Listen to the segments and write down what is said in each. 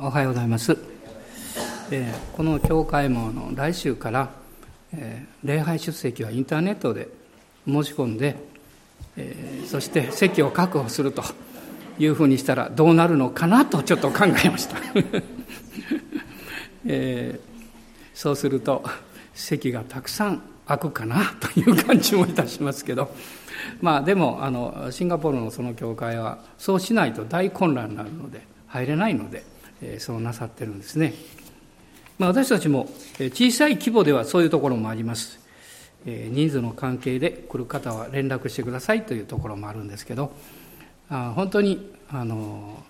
おはようございます、えー、この教会もの来週から、えー、礼拝出席はインターネットで申し込んで、えー、そして席を確保するというふうにしたらどうなるのかなとちょっと考えました、えそうすると席がたくさん開くかなという感じもいたしますけど。まあでもあのシンガポールのその教会はそうしないと大混乱になるので入れないので、そうなさってるんですね、まあ、私たちも小さい規模ではそういうところもあります、人数の関係で来る方は連絡してくださいというところもあるんですけど本当にあの、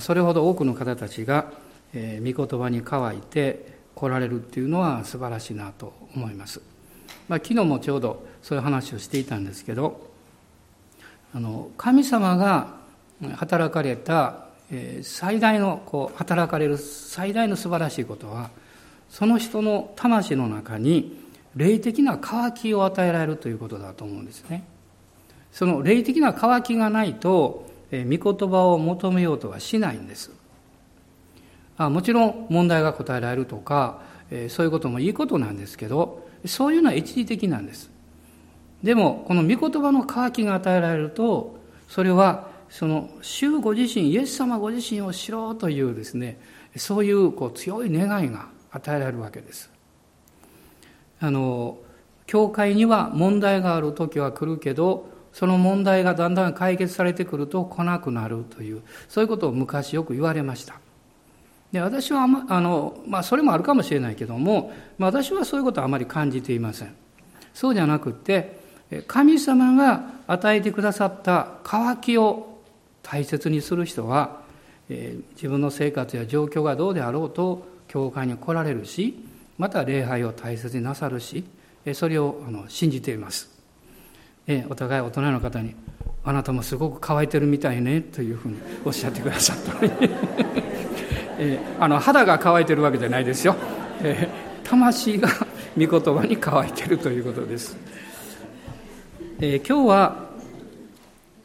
それほど多くの方たちが、え、御言葉に乾いて来られるっていうのは素晴らしいなと思います、まあ、昨日もちょうどそういう話をしていたんですけどあの神様が働かれた最大のこう働かれる最大の素晴らしいことはその人の魂の中に霊的な渇きを与えられるということだと思うんですね。その霊的な渇きがないと、え御言葉を求めようとはしないんです。あもちろん問題が答えられるとか、そういうこともいいことなんですけどそういうのは一時的なんです。でもこの御言葉の渇きが与えられるとそれはその主ご自身イエス様ご自身を知ろうというですねそういうこう強い願いが与えられるわけです。あの教会には問題がある時は来るけどその問題がだんだん解決されてくると来なくなるというそういうことを昔よく言われました。で私はあまの、まあ、それもあるかもしれないけども、まあ、私はそういうことはあまり感じていません。そうじゃなくて神様が与えてくださった渇きを大切にする人は、えー、自分の生活や状況がどうであろうと教会に来られるしまた礼拝を大切になさるしえそれをあの信じています、えー、お互い大人の方に「あなたもすごく乾いてるみたいね」というふうにおっしゃってくださった えー、あの肌が乾いてるわけじゃないですよ、えー、魂が御言葉に乾いてるということです、えー、今日は、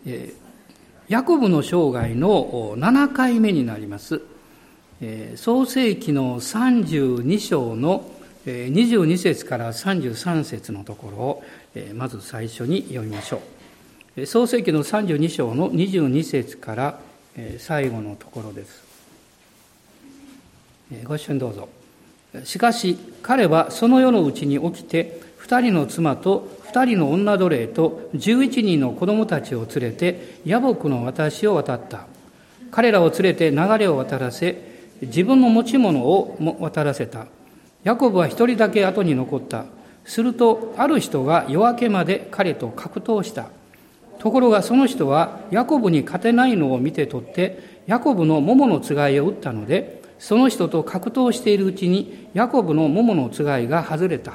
えーヤコブの生涯の7回目になります。創世紀の32章の22節から33節のところをまず最初に読みましょう。創世紀の32章の22節から最後のところです。ご一緒にどうぞ。しかし彼はその世のうちに起きて二人の妻と二人の女奴隷と十一人の子供たちを連れて野木の私を渡った。彼らを連れて流れを渡らせ、自分の持ち物を渡らせた。ヤコブは一人だけ後に残った。すると、ある人が夜明けまで彼と格闘した。ところがその人はヤコブに勝てないのを見て取って、ヤコブの桃のつがいを打ったので、その人と格闘しているうちに、ヤコブの桃のつがいが外れた。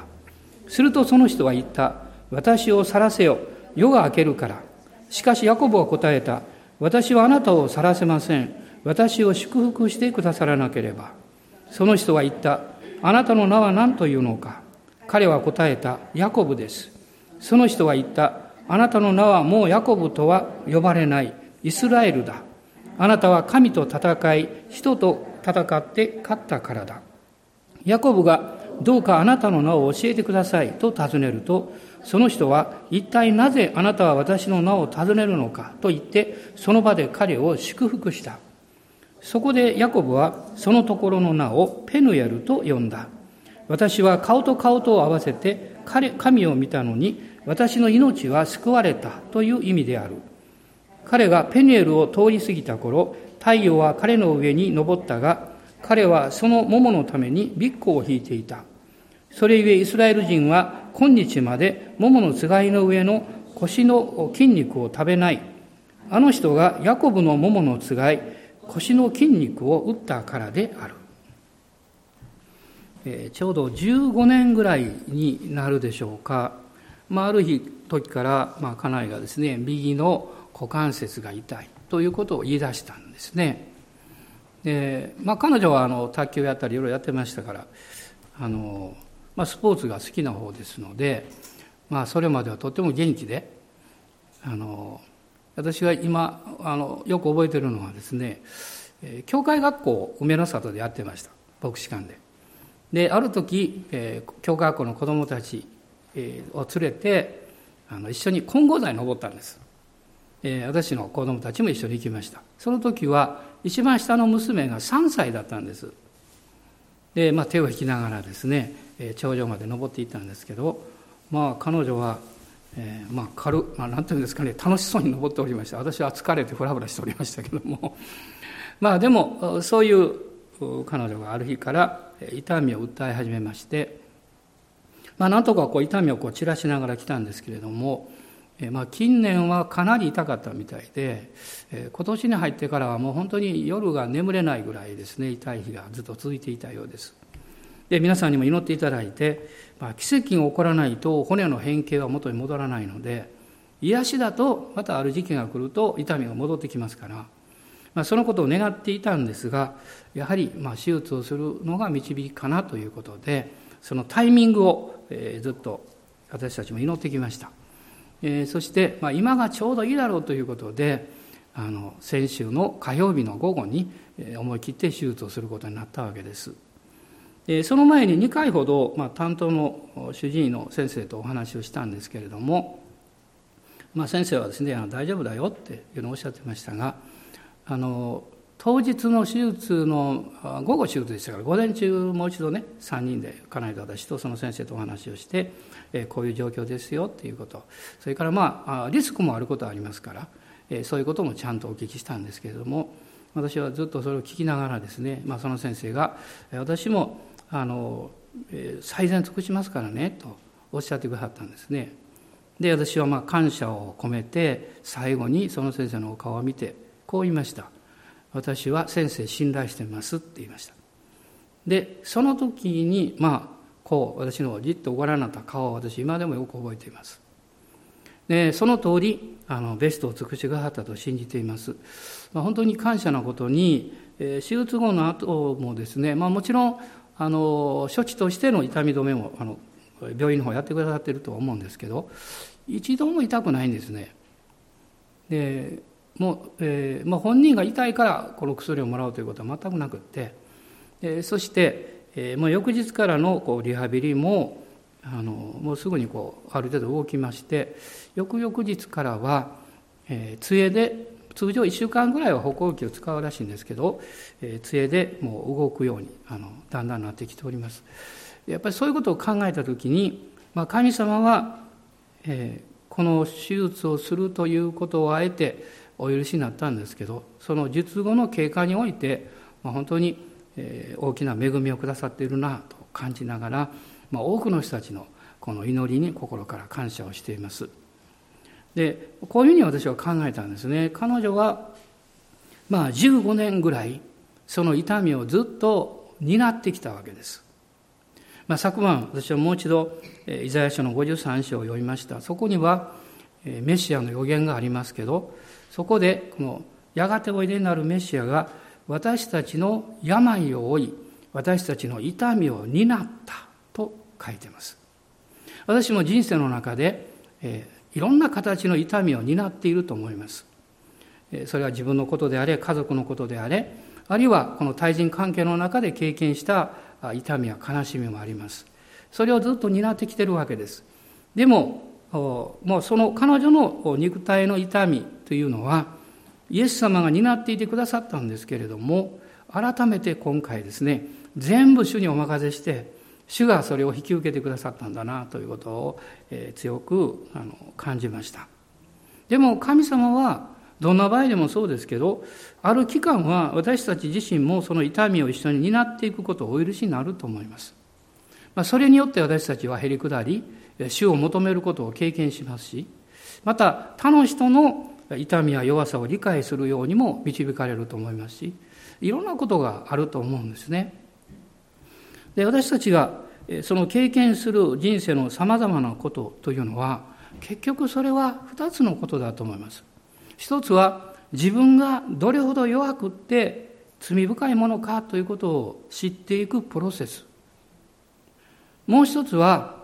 するとその人は言った。私を去らせよ。夜が明けるから。しかしヤコブは答えた。私はあなたを去らせません。私を祝福してくださらなければ。その人は言った。あなたの名は何というのか。彼は答えた。ヤコブです。その人は言った。あなたの名はもうヤコブとは呼ばれない。イスラエルだ。あなたは神と戦い、人と戦って勝ったからだ。ヤコブがどうかあなたの名を教えてくださいと尋ねると、その人は一体なぜあなたは私の名を尋ねるのかと言ってその場で彼を祝福した。そこでヤコブはそのところの名をペヌエルと呼んだ。私は顔と顔とを合わせて彼神を見たのに私の命は救われたという意味である。彼がペヌエルを通り過ぎた頃、太陽は彼の上に昇ったが、彼はその桃のためにビッグを引いていた。それゆえイスラエル人は今日まで桃のつがいの上の腰の筋肉を食べない。あの人がヤコブの桃のつがい、腰の筋肉を打ったからである。えー、ちょうど15年ぐらいになるでしょうか。まあ、ある日、時から、まあ、家内がですね、右の股関節が痛いということを言い出したんですね。で、まあ、彼女はあの卓球やったりいろいろやってましたから、あの、まあ、スポーツが好きな方ですので、まあ、それまではとても元気であの私が今あのよく覚えてるのはですね教会学校を梅の里でやってました。牧師館で。である時、えー、教会学校の子供たち、えー、を連れてあの一緒に金剛台に登ったんです、えー、私の子供たちも一緒に行きました。その時は一番下の娘が3歳だったんです。で、まあ、手を引きながらですね、頂上まで登っていったんですけどまあ彼女はえー、まあ軽、まあ、なんていうんですかね楽しそうに登っておりました私は疲れてふらふらしておりましたけども まあでもそういう彼女がある日から痛みを訴え始めまして、まあ、なんとかこう痛みをこう散らしながら来たんですけれども、えまあ、近年はかなり痛かったみたいで、え今年に入ってからはもう本当に夜が眠れないぐらいですね痛い日がずっと続いていたようです。で皆さんにも祈っていただいて、まあ、奇跡が起こらないと骨の変形は元に戻らないので癒しだとまたある時期が来ると痛みが戻ってきますから。まあ、そのことを願っていたんですがやはりまあ手術をするのが導きかなということでそのタイミングを、えずっと私たちも祈ってきました、えそして、まあ、今がちょうどいいだろうということであの先週の火曜日の午後に思い切って手術をすることになったわけですその前に2回ほど、まあ、担当の主治医の先生とお話をしたんですけれども、まあ、先生はですね大丈夫だよっていうのをおっしゃってましたがあの当日の手術の午後手術でしたから午前中もう一度ね3人で家内と私とその先生とお話をして、えこういう状況ですよっていうこと。それからまあリスクもあることはありますから、えそういうこともちゃんとお聞きしたんですけれども私はずっとそれを聞きながらですね、まあ、その先生が私もあの、え最善尽くしますからねとおっしゃってくださったんですね。で私はまあ感謝を込めて最後にその先生のお顔を見てこう言いました。私は先生信頼してますって言いました。でその時にまあこう私のじっとご覧になった顔を私今でもよく覚えています。でその通りあのベストを尽くしがはったと信じています、まあ、本当に感謝なことに、手術後の後もですね、まあ、もちろんあの処置としての痛み止めもあの病院の方やってくださってるとは思うんですけど一度も痛くないんですね。でもう、えーまあ、本人が痛いからこの薬をもらうということは全くなくって、え、そして、えーまあ、翌日からのこうリハビリもあのもうすぐにこうある程度動きまして翌々日からは、えー、杖で通常1週間ぐらいは歩行器を使うらしいんですけど、えー、杖でもう動くようにあのだんだんなってきております。やっぱりそういうことを考えた時に、まあ、神様は、えー、この手術をするということをあえてお許しになったんですけどその術後の経過において、まあ、本当にえ大きな恵みをくださっているなと感じながら、まあ、多くの人たちのこの祈りに心から感謝をしています。でこういうふうに私は考えたんですね。彼女はまあ15年ぐらいその痛みをずっと担ってきたわけです、まあ、昨晩私はもう一度イザヤ書の53章を読みました。そこにはメシアの予言がありますけどそこでこのやがておいでになるメシアが私たちの病を負い私たちの痛みを担ったと書いています。私も人生の中で、え、いろんな形の痛みを担っていると思います。それは自分のことであれ家族のことであれあるいはこの対人関係の中で経験した痛みや悲しみもあります。それをずっと担ってきてるわけです。でももうその彼女の肉体の痛みというのはイエス様が担っていてくださったんですけれども改めて今回ですね全部主にお任せして主がそれを引き受けてくださったんだなということを、強く感じました。でも神様はどんな場合でもそうですけどある期間は私たち自身もその痛みを一緒に担っていくことをお許しになると思います、それによって私たちはへり下り主を求めることを経験しますしまた他の人の痛みや弱さを理解するようにも導かれると思いますしいろんなことがあると思うんですね。で私たちがその経験する人生のさまざまなことというのは結局それは2つのことだと思います。一つは自分がどれほど弱くって罪深いものかということを知っていくプロセス。もう一つは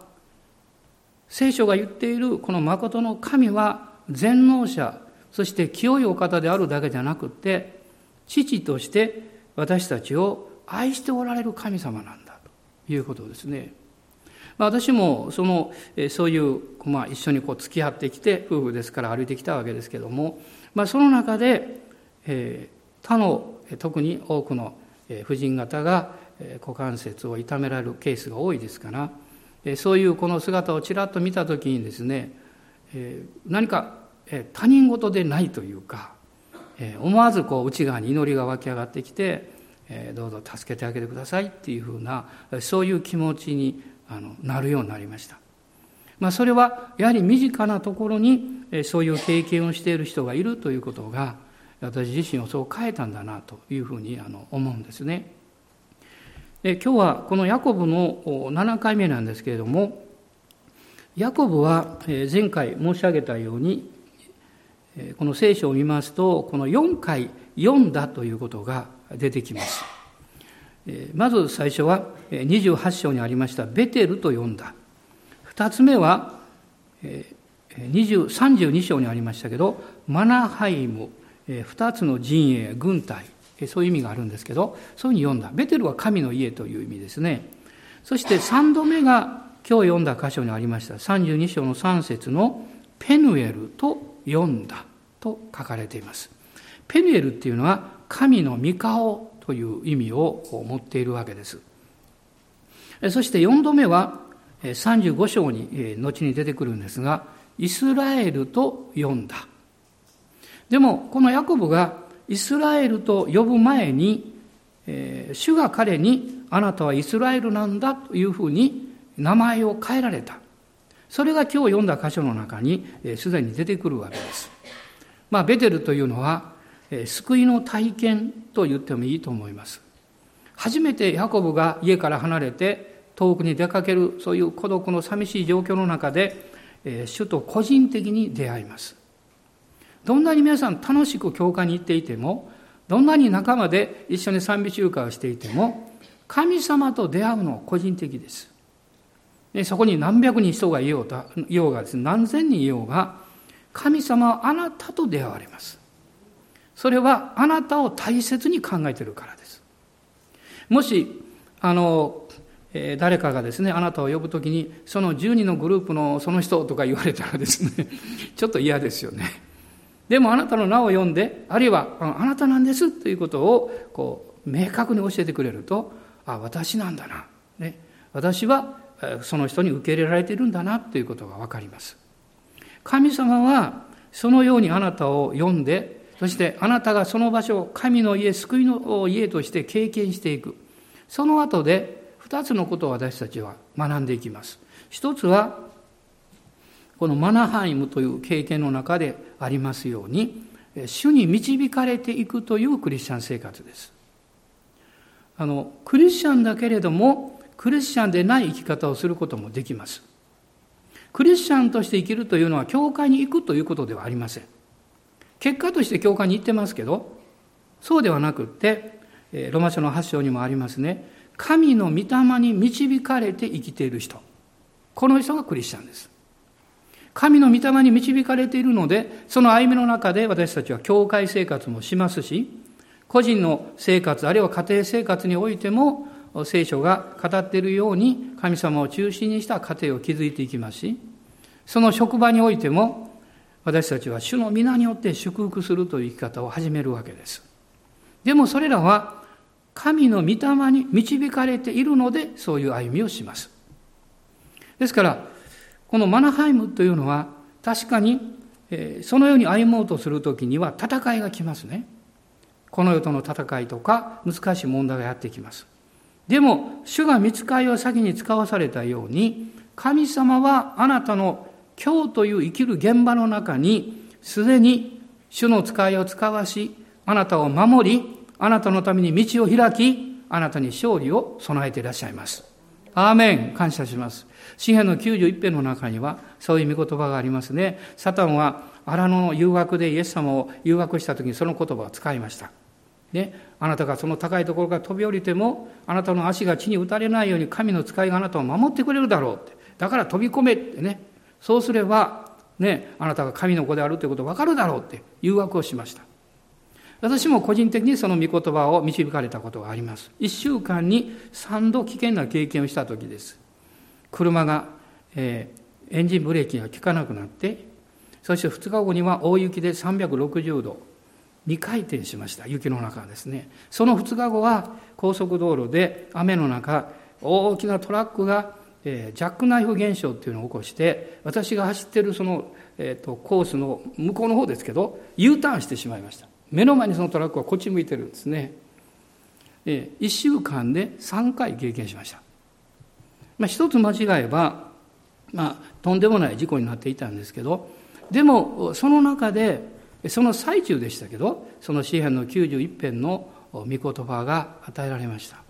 聖書が言っているこの誠の神は全能者そして清いお方であるだけじゃなくて父として私たちを愛しておられる神様なんだ。いうことですね。まあ、私もそのそういう、まあ、一緒にこう付き合ってきて夫婦ですから歩いてきたわけですけども、まあ、その中で、えー、他の特に多くの婦人方が股関節を痛められるケースが多いですからそういうこの姿をちらっと見た時にですね何か他人事でないというか思わずこう内側に祈りが湧き上がってきてどうぞ助けてあげてくださいっていうふうなそういう気持ちになるようになりました。まあ、それはやはり身近なところにそういう経験をしている人がいるということが私自身をそう変えたんだなというふうに思うんですね。今日はこのヤコブの7回目なんですけれどもヤコブは前回申し上げたようにこの聖書を見ますとこの4回読んだということが出てきます。まず最初は28章にありましたベテルと読んだ。2つ目は32章にありましたけどマナハイム。2つの陣営軍隊。そういう意味があるんですけどそういうふうに読んだ。ベテルは神の家という意味ですね。そして3度目が今日読んだ箇所にありました32章の3節のペヌエルと読んだと書かれています。ペヌエルっていうのは神の御顔という意味を持っているわけですそして4度目は35章に後に出てくるんですがイスラエルと読んだでもこのヤコブがイスラエルと呼ぶ前に、主が彼にあなたはイスラエルなんだというふうに名前を変えられた。それが今日読んだ箇所の中にすで、に出てくるわけです。まあ、ベテルというのは、救いの体験と言ってもいいと思います。初めてヤコブが家から離れて遠くに出かけるそういう孤独の寂しい状況の中で、主と個人的に出会います。どんなに皆さん楽しく教会に行っていても、どんなに仲間で一緒に賛美集会をしていても、神様と出会うのは個人的です。そこに何百人人がいようが、何千人いようが、神様はあなたと出会われます。それはあなたを大切に考えているからです。もし、あの、えー、誰かがですね、あなたを呼ぶときに、その10人のグループのその人とか言われたらですね、ちょっと嫌ですよね。でもあなたの名を読んで、あるいはあなたなんですということをこう明確に教えてくれると、あ、私なんだな。ね、私はその人に受け入れられているんだなということがわかります。神様はそのようにあなたを読んで、そしてあなたがその場所を神の家、救いの家として経験していく。その後で二つのことを私たちは学んでいきます。一つはこのマナハイムという経験の中でありますように、主に導かれていくというクリスチャン生活です。あの、クリスチャンだけれども、クリスチャンでない生き方をすることもできます。クリスチャンとして生きるというのは、教会に行くということではありません。結果として教会に行ってますけど、そうではなくって、ロマ書の8章にもありますね、神の御霊に導かれて生きている人。この人がクリスチャンです。神の御霊に導かれているので、その歩みの中で私たちは教会生活もしますし、個人の生活、あるいは家庭生活においても、聖書が語っているように神様を中心にした家庭を築いていきますし、その職場においても、私たちは主の皆によって祝福するという生き方を始めるわけです。でもそれらは、神の御霊に導かれているので、そういう歩みをします。ですから、このマナハイムというのは確かに、えそのように歩もうとするときには戦いが来ますね。この世との戦いとか難しい問題がやってきます。でも、主が見つかりを先に使わされたように、神様はあなたの今日という生きる現場の中に、すでに主の使いを使わし、あなたを守り、あなたのために道を開き、あなたに勝利を備えていらっしゃいます。アーメン感謝します。詩篇の91編の中にはそういう御言葉がありますね。サタンは荒野の誘惑でイエス様を誘惑した時にその言葉を使いました。ね、あなたがその高いところから飛び降りても、あなたの足が地に打たれないように神の使いがあなたを守ってくれるだろうって。だから飛び込めってね。そうすれば、ね、あなたが神の子であるということわかるだろうって誘惑をしました。私も個人的にその御言葉を導かれたことがあります。一週間に三度危険な経験をした時です。車が、えー、エンジンブレーキが効かなくなって、そして2日後には大雪で360度、2回転しました。雪の中ですね。その2日後は高速道路で雨の中、大きなトラックが、えー、ジャックナイフ現象っていうのを起こして、私が走ってるその、えーとコースの向こうの方ですけど、U ターンしてしまいました。目の前にそのトラックはこっち向いてるんですね。え1週間で3回経験しました。まあ、一つ間違えば、まあ、とんでもない事故になっていたんですけど、でも、その中で、その最中でしたけど、その詩篇の91編の御言葉が与えられました。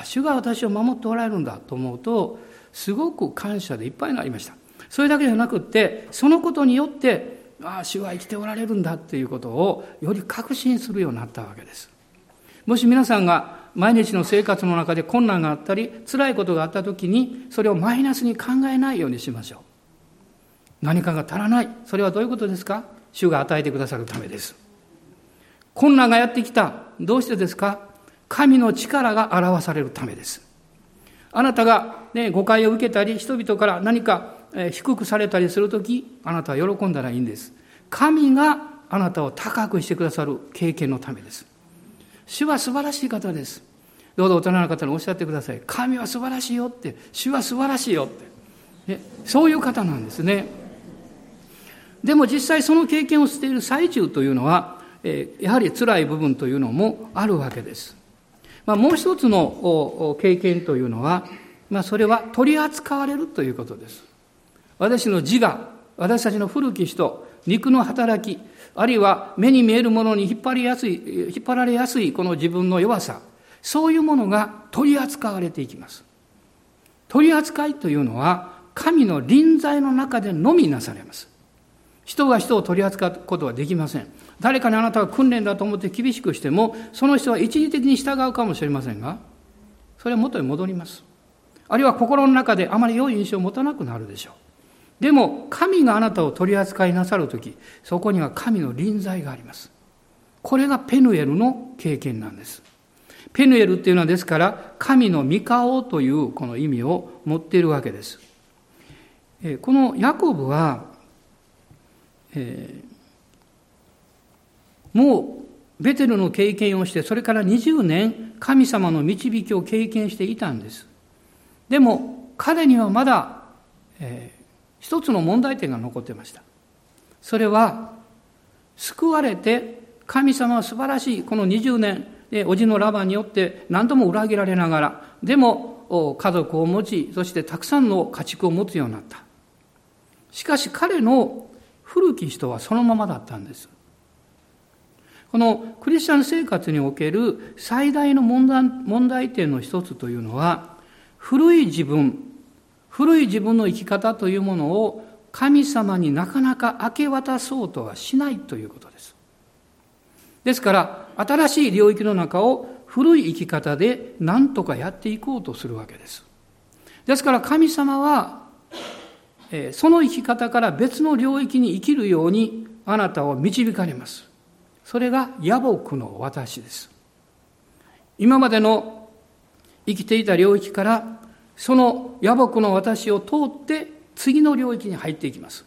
あ、主が私を守っておられるんだと思うと、すごく感謝でいっぱいになりました。それだけじゃなくって、そのことによって、ああ主は生きておられるんだっていうことをより確信するようになったわけです。もし皆さんが毎日の生活の中で困難があったり辛いことがあった時にそれをマイナスに考えないようにしましょう。何かが足らない。それはどういうことですか？主が与えてくださるためです。困難がやってきた。どうしてですか？神の力が表されるためですあなたが、ね、誤解を受けたり人々から何か低くされたりするとき、あなたは喜んだらいいんです。神があなたを高くしてくださる経験のためです。主は素晴らしい方です。どうぞ大人の方におっしゃってください。神は素晴らしいよって、主は素晴らしいよって。ね、そういう方なんですね。でも実際その経験をしている最中というのは、えやはり辛い部分というのもあるわけです。まあ、もう一つの経験というのは、まあ、それは取り扱われるということです。私の自我、私たちの古き人、肉の働き、あるいは目に見えるものに引っ張りやすい、引っ張られやすいこの自分の弱さ、そういうものが取り扱われていきます。取り扱いというのは、神の臨在の中でのみなされます。人が人を取り扱うことはできません。誰かにあなたが訓練だと思って厳しくしても、その人は一時的に従うかもしれませんが、それは元に戻ります。あるいは心の中であまり良い印象を持たなくなるでしょう。でも、神があなたを取り扱いなさるとき、そこには神の臨在があります。これがペヌエルの経験なんです。ペヌエルっていうのはですから、神の御顔というこの意味を持っているわけです。このヤコブは、えー、もうベテルの経験をして、それから20年神様の導きを経験していたんです。でも、彼にはまだ、えー一つの問題点が残ってました。それは、救われて、神様は素晴らしい、この20年、で、おじのラバンによって何度も裏切られながら、でも家族を持ち、そしてたくさんの家畜を持つようになった。しかし彼の古き人はそのままだったんです。このクリスチャン生活における最大の問題問題点の一つというのは、古い自分、古い自分の生き方というものを神様になかなか明け渡そうとはしないということです。ですから、新しい領域の中を古い生き方で何とかやっていこうとするわけです。ですから神様は、その生き方から別の領域に生きるようにあなたを導かれます。それが野木の私です。今までの生きていた領域からその野木の私を通って次の領域に入っていきます。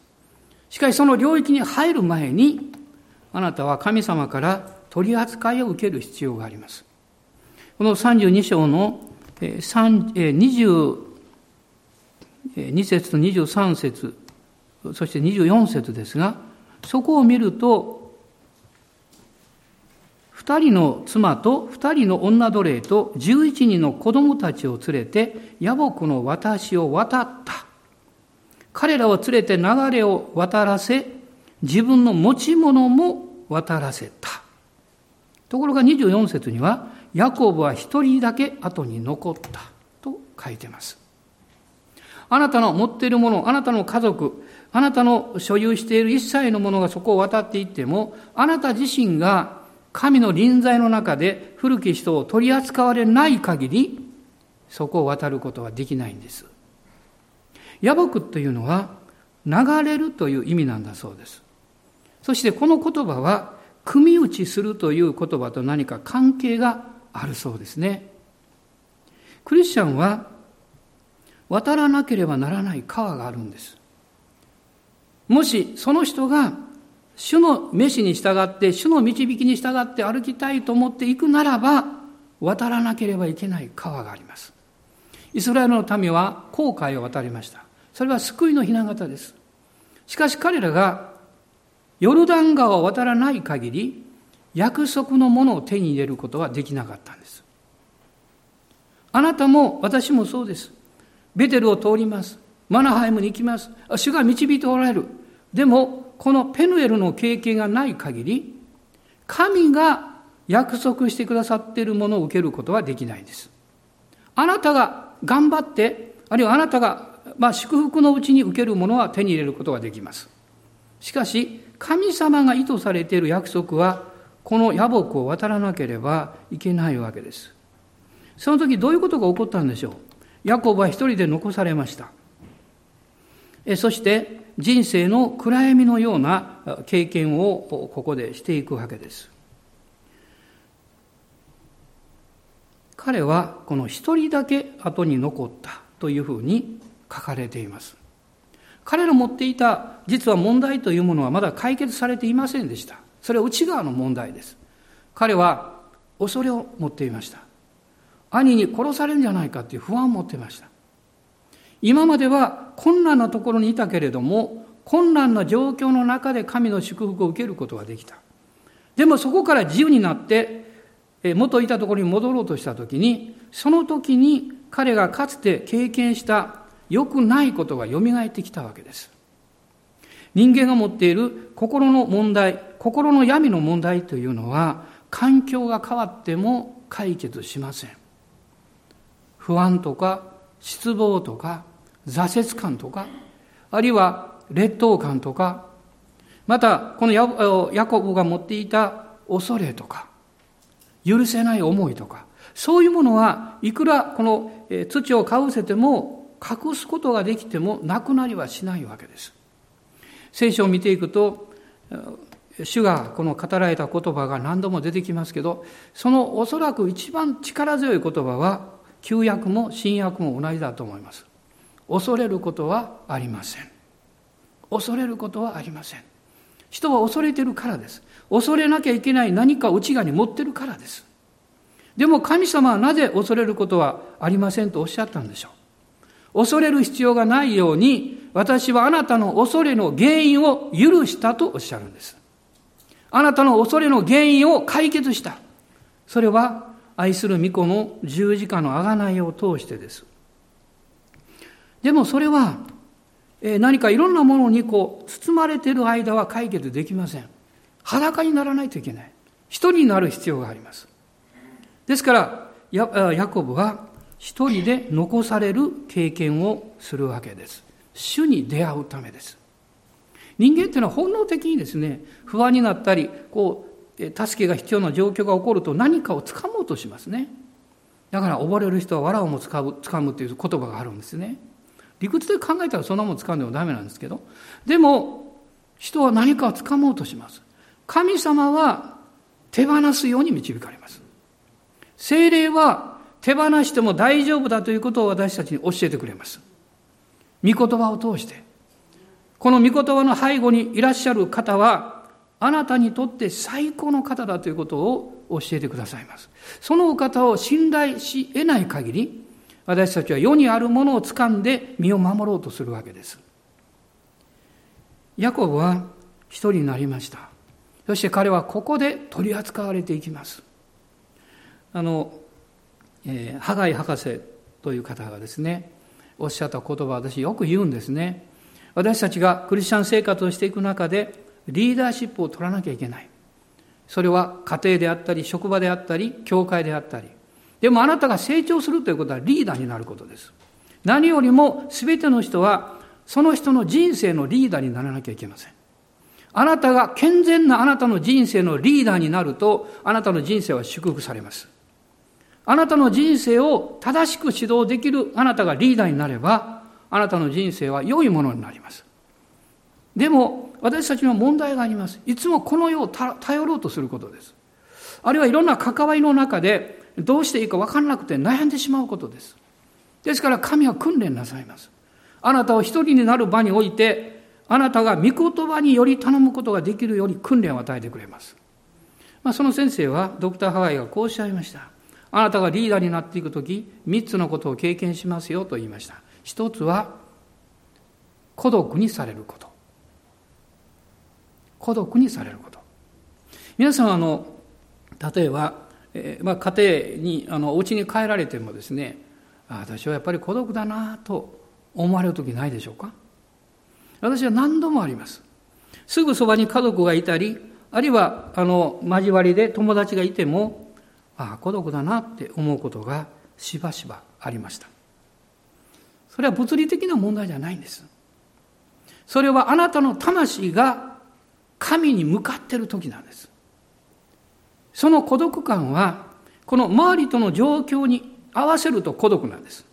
しかしその領域に入る前に、あなたは神様から取り扱いを受ける必要があります。この32章の22節と23節そして24節ですが、そこを見ると、二人の妻と二人の女奴隷と十一人の子供たちを連れて野木の私を渡った。彼らを連れて流れを渡らせ、自分の持ち物も渡らせた。ところが24節には、ヤコブは一人だけ後に残ったと書いてます。あなたの持っているもの、あなたの家族、あなたの所有している一切のものがそこを渡っていっても、あなた自身が神の臨在の中で古き人を取り扱われない限り、そこを渡ることはできないんです。野木というのは、流れるという意味なんだそうです。そしてこの言葉は、組打ちするという言葉と何か関係があるそうですね。クリスチャンは渡らなければならない川があるんです。もしその人が主の召しに従って、主の導きに従って歩きたいと思っていくならば、渡らなければいけない川があります。イスラエルの民は航海を渡りました。それは救いの雛形です。しかし彼らがヨルダン川を渡らない限り、約束のものを手に入れることはできなかったんです。あなたも私もそうです。ベテルを通ります。マナハイムに行きます。主が導いておられる。でも、このペヌエルの経験がない限り、神が約束してくださっているものを受けることはできないです。あなたが頑張って、あるいはあなたが、まあ、祝福のうちに受けるものは手に入れることができます。しかし、神様が意図されている約束は、この野木を渡らなければいけないわけです。その時どういうことが起こったんでしょう？ヤコブは一人で残されました。えそして人生の暗闇のような経験をここでしていくわけです。彼はこの一人だけ後に残ったというふうに書かれています。彼の持っていた実は問題というものはまだ解決されていませんでした。それは内側の問題です。彼は恐れを持っていました。兄に殺されるんじゃないかという不安を持っていました。今までは困難なところにいたけれども、困難な状況の中で神の祝福を受けることができた。でもそこから自由になって、元いたところに戻ろうとしたときに、その時に彼がかつて経験した良くないことが蘇ってきたわけです。人間が持っている心の問題、心の闇の問題というのは、環境が変わっても解決しません。不安とか失望とか挫折感とか、あるいは劣等感とか、また、このヤコブが持っていた恐れとか、許せない思いとか、そういうものはいくらこの土をかぶせても隠すことができてもなくなりはしないわけです。聖書を見ていくと、主がこの語られた言葉が何度も出てきますけど、そのおそらく一番力強い言葉は、旧約も新約も同じだと思います。恐れることはありません。恐れることはありません。人は恐れてるからです。恐れなきゃいけない何か内側に持ってるからです。でも神様はなぜ恐れることはありませんとおっしゃったんでしょう。恐れる必要がないように、私はあなたの恐れの原因を許したとおっしゃるんです。あなたの恐れの原因を解決した。それは愛する御子の十字架の贖いを通してです。でもそれは、え何かいろんなものにこう包まれている間は解決できません。裸にならないといけない。一人になる必要があります。ですから、ヤヤコブは一人で残される経験をするわけです。主に出会うためです。人間っていうのは本能的にですね、不安になったり、こう、助けが必要な状況が起こると何かを掴もうとしますね。だから溺れる人は藁をもつかむ掴むっていう言葉があるんですね。理屈で考えたらそんなもん掴んでもダメなんですけど、でも、人は何かを掴もうとします。神様は手放すように導かれます。精霊は手放しても大丈夫だということを私たちに教えてくれます。御言葉を通して。この御言葉の背後にいらっしゃる方は、あなたにとって最高の方だということを教えてくださいます。そのお方を信頼し得ない限り、私たちは世にあるものを掴んで身を守ろうとするわけです。ヤコブは一人になりました。そして彼はここで取り扱われていきます。あの、えー、ハガイ博士という方がですね、おっしゃった言葉私よく言うんですね。私たちがクリスチャン生活をしていく中でリーダーシップを取らなきゃいけない。それは家庭であったり、職場であったり、教会であったり、でもあなたが成長するということはリーダーになることです。何よりも全ての人はその人の人生のリーダーにならなきゃいけません。あなたが健全なあなたの人生のリーダーになると、あなたの人生は祝福されます。あなたの人生を正しく指導できるあなたがリーダーになれば、あなたの人生は良いものになります。でも、私たちには問題があります。いつもこの世を頼ろうとすることです。あるいはいろんな関わりの中で、どうしていいか分からなくて悩んでしまうことです。ですから神は訓練なさいます。あなたを一人になる場において、あなたが御言葉により頼むことができるように訓練を与えてくれます。まあ、その先生は、ドクター・ハワイがこうおっしゃいました。あなたがリーダーになっていくとき、三つのことを経験しますよと言いました。一つは、孤独にされること。孤独にされること。皆さん、あの、例えば、えー、まあ、家庭に、あの、お家に帰られてもですね、私はやっぱり孤独だなと思われる時ないでしょうか？私は何度もあります。すぐそばに家族がいたり、あるいは、あの、交わりで友達がいても、ああ、孤独だなって思うことがしばしばありました。それは物理的な問題じゃないんです。それはあなたの魂が神に向かっている時なんです。その孤独感は、この周りとの状況に合わせると孤独なんです。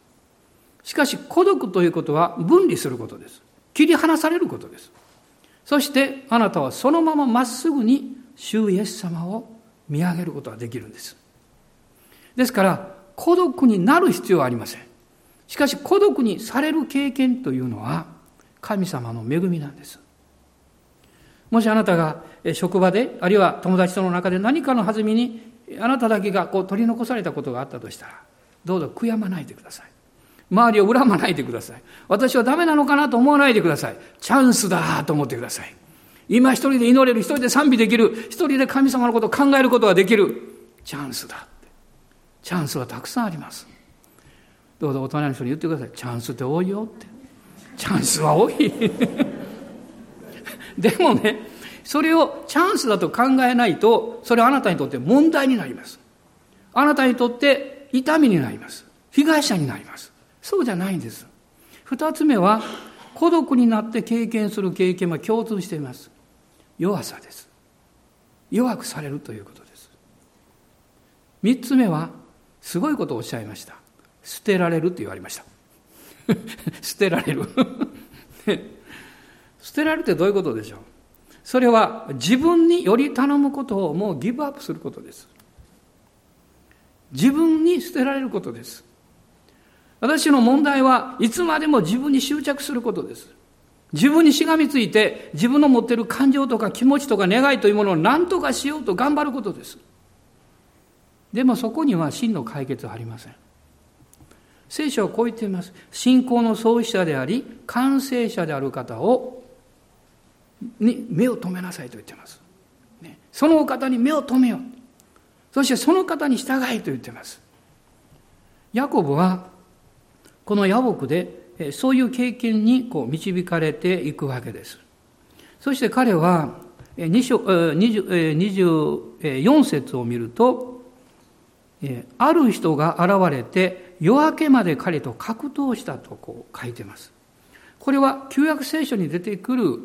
しかし孤独ということは分離することです。切り離されることです。そしてあなたはそのまままっすぐに主イエス様を見上げることができるんです。ですから孤独になる必要はありません。しかし孤独にされる経験というのは神様の恵みなんです。もしあなたが職場で、あるいは友達との中で何かの弾みにあなただけがこう取り残されたことがあったとしたら、どうぞ悔やまないでください。周りを恨まないでください。私はダメなのかなと思わないでください。チャンスだと思ってください。今一人で祈れる、一人で賛美できる、一人で神様のことを考えることができる。チャンスだってチャンスはたくさんあります。どうぞ大人の人に言ってください。チャンスって多いよって。チャンスは多い。でもね、それをチャンスだと考えないと、それはあなたにとって問題になります。あなたにとって痛みになります。被害者になります。そうじゃないんです。二つ目は、孤独になって経験する経験は共通しています。弱さです。弱くされるということです。三つ目は、すごいことをおっしゃいました。捨てられると言われました。捨てられる 捨てられてどういうことでしょう？それは自分により頼むことをもうギブアップすることです。自分に捨てられることです。私の問題はいつまでも自分に執着することです。自分にしがみついて自分の持っている感情とか気持ちとか願いというものを何とかしようと頑張ることです。でもそこには真の解決はありません。聖書はこう言っています。信仰の創始者であり、完成者である方を、に目を留めなさいと言ってます。ね、そのお方に目を留めよう。そしてその方に従いと言ってます。ヤコブは、この野木で、そういう経験にこう導かれていくわけです。そして彼は、24節を見ると、ある人が現れて夜明けまで彼と格闘したとこう書いてます。これは旧約聖書に出てくる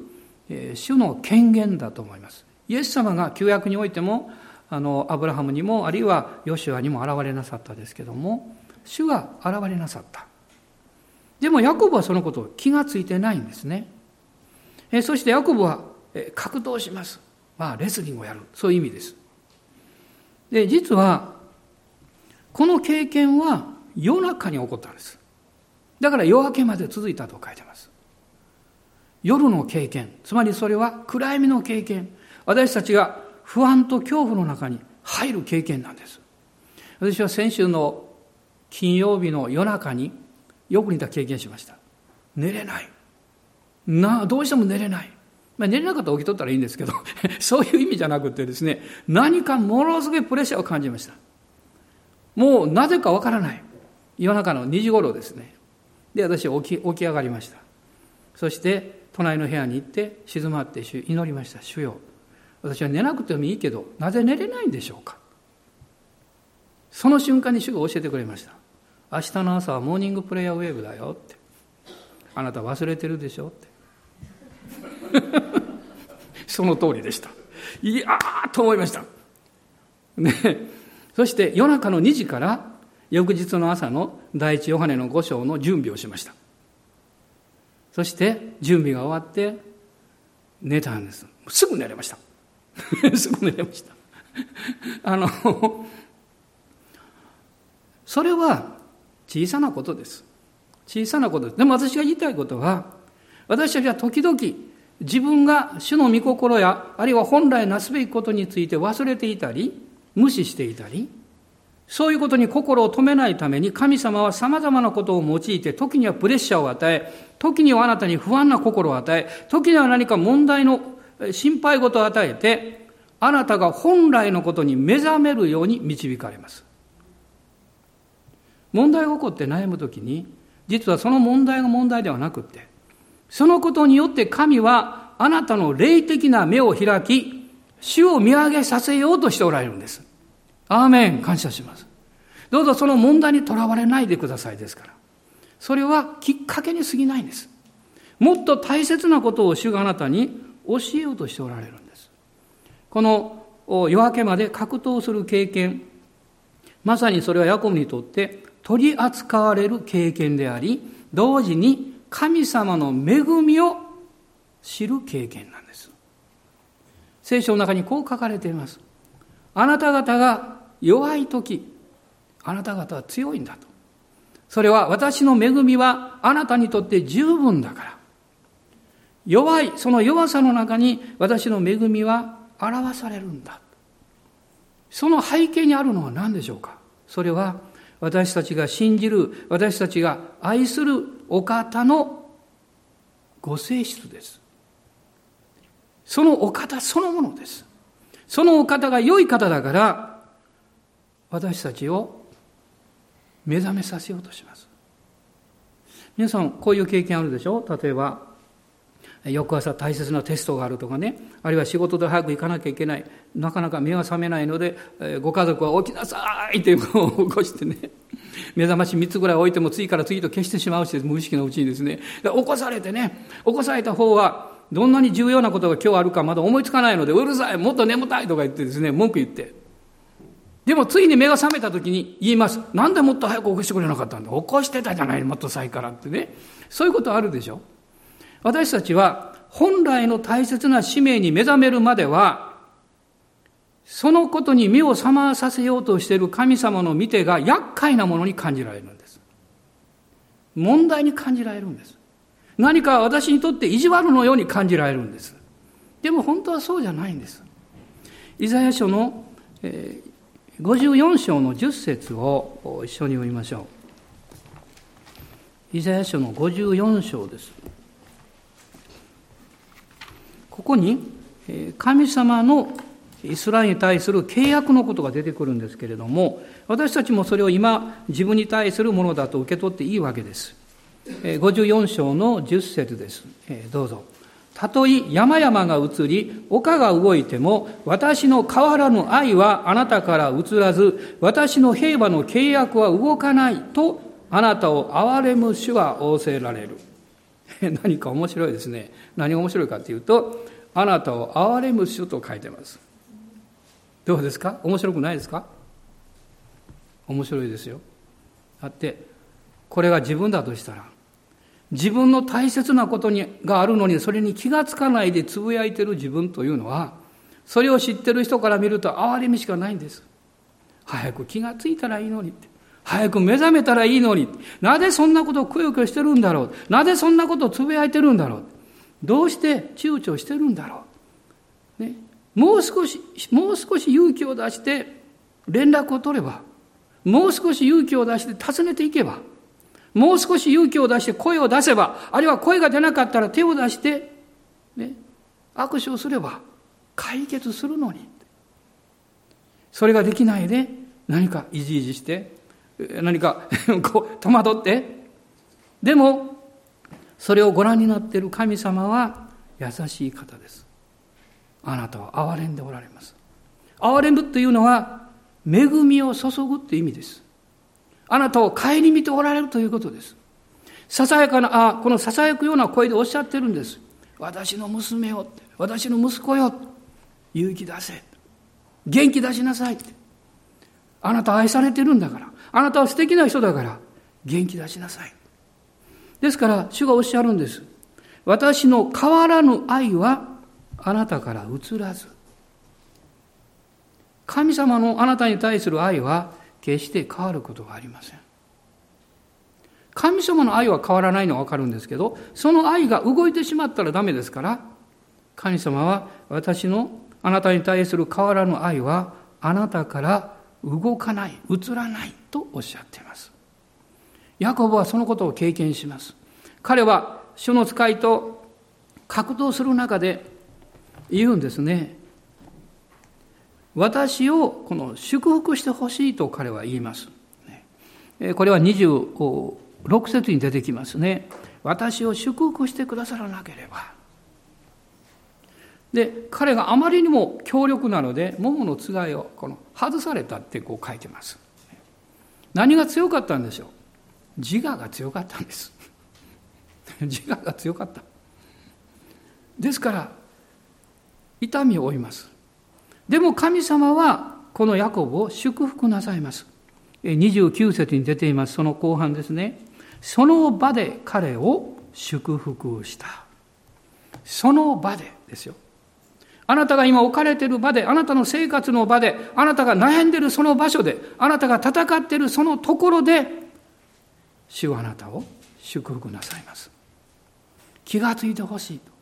主の権限だと思います。イエス様が旧約においてもあのアブラハムにもあるいはヨシュアにも現れなさったですけども主が現れなさった。でもヤコブはそのことを気がついてないんですね。えそしてヤコブは格闘します。まあレスリングをやる。そういう意味です。で、実はこの経験は夜中に起こったんです。だから夜明けまで続いたと書いてます。夜の経験、つまりそれは暗闇の経験、私たちが不安と恐怖の中に入る経験なんです。私は先週の金曜日の夜中によく似た経験しました。寝れない。な、どうしても寝れない。まあ、寝れなかったら起きとったらいいんですけど、そういう意味じゃなくてですね、何かものすごいプレッシャーを感じました。もうなぜかわからない。夜中の2時頃ですね。で、私起き起き上がりました。そして、隣の部屋に行って静まって祈りました。主よ。私は寝なくてもいいけど、なぜ寝れないんでしょうか？その瞬間に主が教えてくれました。明日の朝はモーニングプレイヤーウェーブだよって。あなた忘れてるでしょって。その通りでした。いやーと思いました。ねそして夜中の2時から翌日の朝の第一ヨハネの5章の準備をしました。そして準備が終わって、寝たんです。すぐ寝れました。すぐ寝れました。あの、それは小さなことです。小さなことです。でも私が言いたいことは、私たちは時々自分が主の御心や、あるいは本来なすべきことについて忘れていたり、無視していたり、そういうことに心を止めないために神様は様々なことを用いて、時にはプレッシャーを与え、時にはあなたに不安な心を与え、時には何か問題の心配事を与えて、あなたが本来のことに目覚めるように導かれます。問題が起こって悩むときに、実はその問題が問題ではなくって、そのことによって神はあなたの霊的な目を開き、主を見上げさせようとしておられるんです。アーメン、感謝します。どうぞその問題にとらわれないでくださいですから。それはきっかけに過ぎないんです。もっと大切なことを主があなたに教えようとしておられるんです。この夜明けまで格闘する経験、まさにそれはヤコブにとって取り扱われる経験であり、同時に神様の恵みを知る経験なんです。聖書の中にこう書かれています。あなた方が弱い時、あなた方は強いんだと。それは私の恵みはあなたにとって十分だから。弱い、その弱さの中に私の恵みは表されるんだ。その背景にあるのは何でしょうか？それは私たちが信じる、私たちが愛するお方のご性質です。そのお方そのものです。そのお方が良い方だから、私たちを目覚めさせようとします。皆さん、こういう経験あるでしょ？例えば、翌朝大切なテストがあるとかね、あるいは仕事で早く行かなきゃいけない、なかなか目が覚めないので、ご家族は起きなさいっていうのを起こしてね、目覚まし3つぐらい置いても次から次と消してしまうし、無意識のうちにですね、起こされてね、起こされた方は、どんなに重要なことが今日あるかまだ思いつかないので、うるさい、もっと眠たいとか言ってですね、文句言って。でもついに目が覚めた時に言います。なんでもっと早く起こしてくれなかったんだ？起こしてたじゃない、もっと先からってね。そういうことあるでしょ？私たちは本来の大切な使命に目覚めるまでは、そのことに目を覚まさせようとしている神様の見てが厄介なものに感じられるんです。問題に感じられるんです。何か私にとって意地悪のように感じられるんです。でも本当はそうじゃないんです。イザヤ書の、え、54章の10節を一緒に読みましょう。イザヤ書の54章です。ここに神様のイスラエルに対する契約のことが出てくるんですけれども、私たちもそれを今自分に対するものだと受け取っていいわけです。54章の10節です。どうぞ。たとえ山々が移り、丘が動いても、私の変わらぬ愛はあなたから移らず、私の平和の契約は動かないと、あなたを憐れむ主は仰せられる。何か面白いですね。何が面白いかというと、あなたを憐れむ主と書いてます。どうですか？面白くないですか？面白いですよ。だって、これが自分だとしたら、自分の大切なことにがあるのに、それに気がつかないでつぶやいてる自分というのは、それを知ってる人から見ると憐れみしかないんです。早く気がついたらいいのにって。早く目覚めたらいいのに。なぜそんなことをくよくよしてるんだろう。なぜそんなことをつぶやいてるんだろう。どうして躊躇してるんだろう。ね、もう少し、もう少し勇気を出して連絡を取れば、もう少し勇気を出して訪ねていけば、もう少し勇気を出して声を出せば、あるいは声が出なかったら手を出して、ね、握手をすれば解決するのに。それができないで何かいじいじして何か こう戸惑って、でも、それをご覧になっている神様は優しい方です。あなたは憐れんでおられます。憐れむというのは、恵みを注ぐって意味です。あなたを顧みておられるということです。ささやかな、あ、このささやくような声でおっしゃってるんです。私の娘よ私の息子よ勇気出せ。元気出しなさい。あなた愛されてるんだから。あなたは素敵な人だから元気出しなさい。ですから、主がおっしゃるんです。私の変わらぬ愛はあなたから移らず神様のあなたに対する愛は決して変わることがありません。神様の愛は変わらないのは分かるんですけどその愛が動いてしまったらダメですから神様は私のあなたに対する変わらぬ愛はあなたから動かない移らないとおっしゃっています。ヤコブはそのことを経験します。彼は主の使いと格闘する中で言うんですね。私をこの祝福してほしいと彼は言います。これは26節に出てきますね。私を祝福してくださらなければ。で、彼があまりにも強力なので、桃のつがいをこの外されたってこう書いてます。何が強かったんでしょう？自我が強かったんです。自我が強かった。ですから、痛みを負います。でも神様はこのヤコブを祝福なさいます。29節に出ています、その後半ですね。その場で彼を祝福した。その場でですよ。あなたが今置かれている場で、あなたの生活の場で、あなたが悩んでいるその場所で、あなたが戦っているそのところで、主はあなたを祝福なさいます。気がついてほしいと。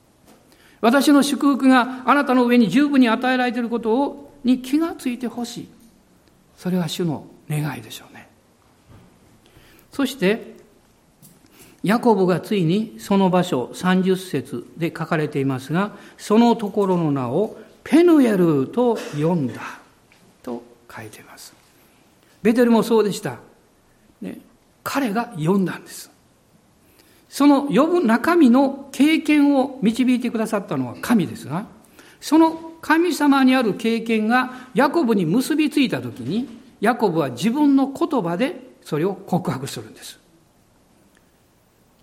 私の祝福があなたの上に十分に与えられていることをに気がついてほしい。それは主の願いでしょうね。そして、ヤコブがついにその場所30節で書かれていますが、そのところの名をペヌエルと呼んだと書いています。ベテルもそうでした。ね、彼が呼んだんです。その呼ぶ中身の経験を導いてくださったのは神ですが、その神様にある経験がヤコブに結びついたときに、ヤコブは自分の言葉でそれを告白するんです。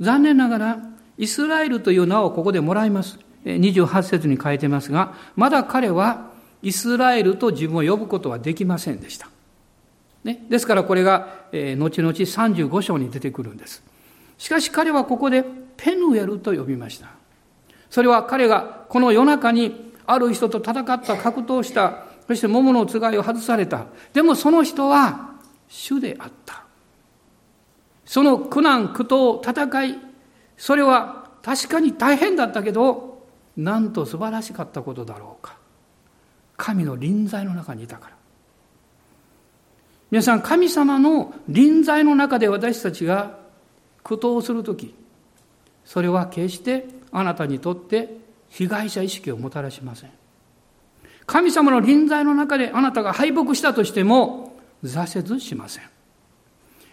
残念ながら、イスラエルという名をここでもらいます。28節に書いてますが、まだ彼はイスラエルと自分を呼ぶことはできませんでした。ね、ですからこれが、えー、後々35章に出てくるんです。しかし彼はここでペヌエルと呼びました。それは彼がこの夜中にある人と戦った、格闘した、そして桃のつがいを外された。でもその人は主であった。その苦難、苦闘、戦い、それは確かに大変だったけど、なんと素晴らしかったことだろうか。神の臨在の中にいたから。皆さん、神様の臨在の中で私たちが苦闘する時それは決してあなたにとって被害者意識をもたらしません。神様の臨在の中であなたが敗北したとしても挫折しません。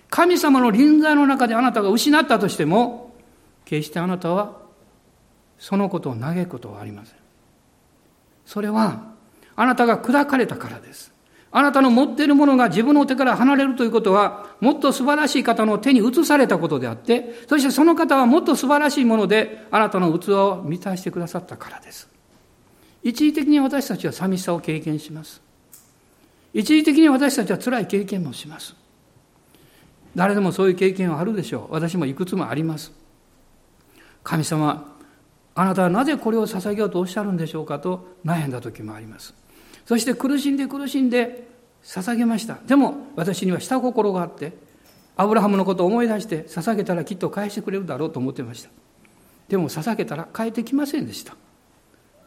神様の臨在の中であなたが失ったとしても決してあなたはそのことを嘆くことはありません。それはあなたが砕かれたからです。あなたの持っているものが自分の手から離れるということは、もっと素晴らしい方の手に移されたことであって、そしてその方はもっと素晴らしいもので、あなたの器を満たしてくださったからです。一時的に私たちは寂しさを経験します。一時的に私たちは辛い経験もします。誰でもそういう経験はあるでしょう。私もいくつもあります。神様、あなたはなぜこれを捧げようとおっしゃるんでしょうかと悩んだ時もあります。そして苦しんで苦しんで捧げました。でも私には下心があって、アブラハムのことを思い出して捧げたらきっと返してくれるだろうと思ってました。でも捧げたら返ってきませんでした。